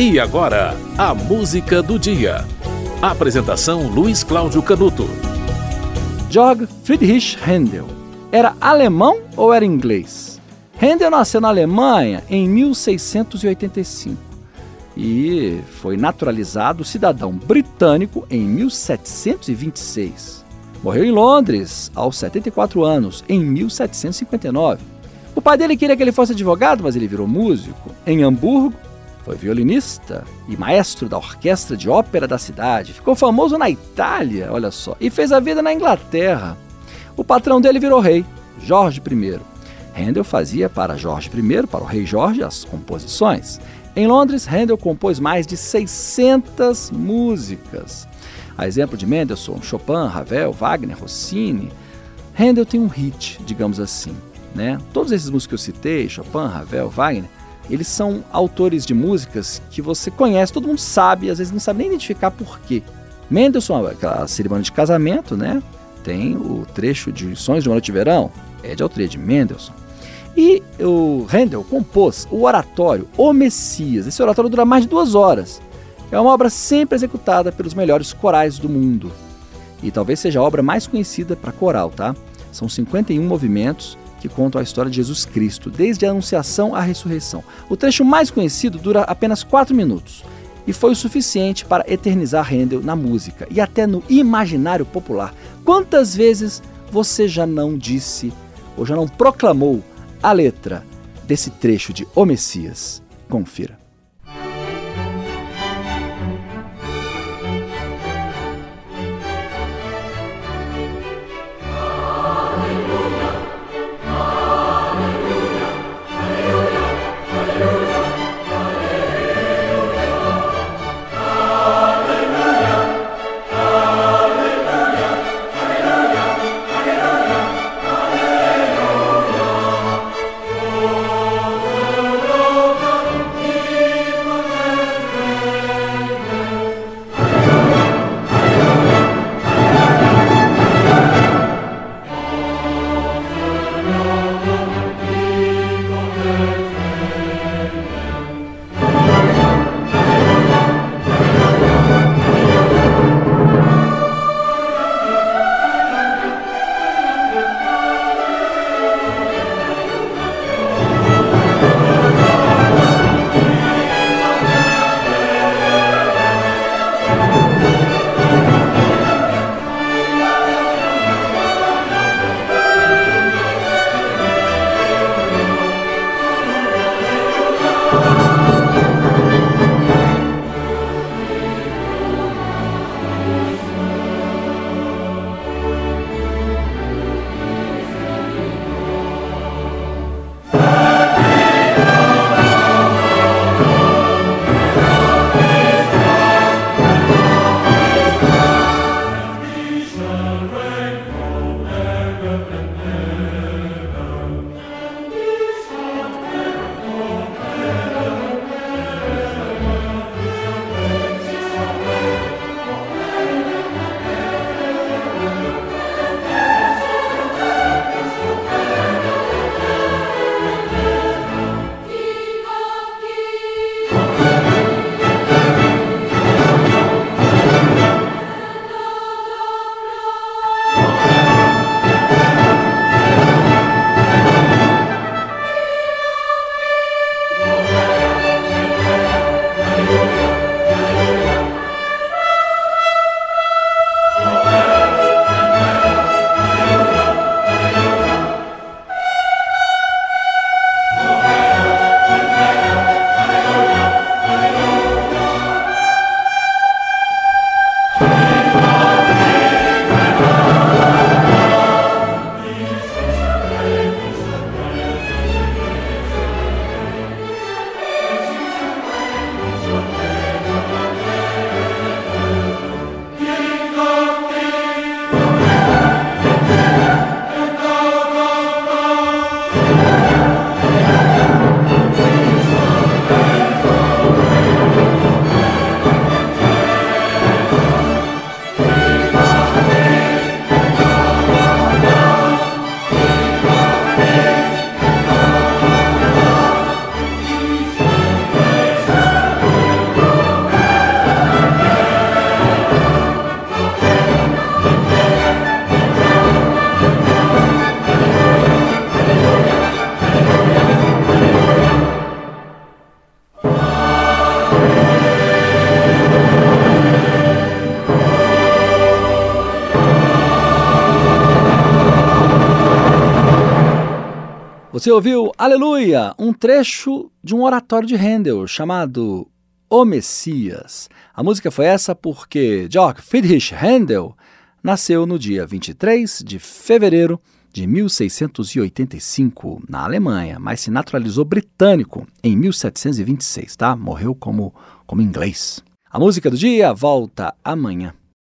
E agora, a música do dia. Apresentação Luiz Cláudio Canuto. Georg Friedrich Händel era alemão ou era inglês? Händel nasceu na Alemanha em 1685 e foi naturalizado cidadão britânico em 1726. Morreu em Londres aos 74 anos, em 1759. O pai dele queria que ele fosse advogado, mas ele virou músico. Em Hamburgo, foi violinista e maestro da orquestra de ópera da cidade. Ficou famoso na Itália, olha só, e fez a vida na Inglaterra. O patrão dele virou rei, Jorge I. Handel fazia para Jorge I, para o rei Jorge, as composições. Em Londres, Handel compôs mais de 600 músicas. A exemplo de Mendelssohn, Chopin, Ravel, Wagner, Rossini, Handel tem um hit, digamos assim. Né? Todos esses músicos que eu citei, Chopin, Ravel, Wagner, eles são autores de músicas que você conhece, todo mundo sabe, às vezes não sabe nem identificar por quê. Mendelssohn, aquela cerimônia de casamento, né? Tem o trecho de Sonhos de uma Noite de Verão, é de autoria de Mendelssohn. E o Handel compôs o oratório O Messias. Esse oratório dura mais de duas horas. É uma obra sempre executada pelos melhores corais do mundo. E talvez seja a obra mais conhecida para coral, tá? São 51 movimentos que contam a história de Jesus Cristo, desde a Anunciação à Ressurreição. O trecho mais conhecido dura apenas 4 minutos e foi o suficiente para eternizar Handel na música e até no imaginário popular. Quantas vezes você já não disse ou já não proclamou a letra desse trecho de O Messias? Confira. Você ouviu Aleluia, um trecho de um oratório de Handel chamado O Messias. A música foi essa porque Georg Friedrich Handel nasceu no dia 23 de fevereiro de 1685 na Alemanha, mas se naturalizou britânico em 1726, tá? Morreu como como inglês. A música do dia volta amanhã.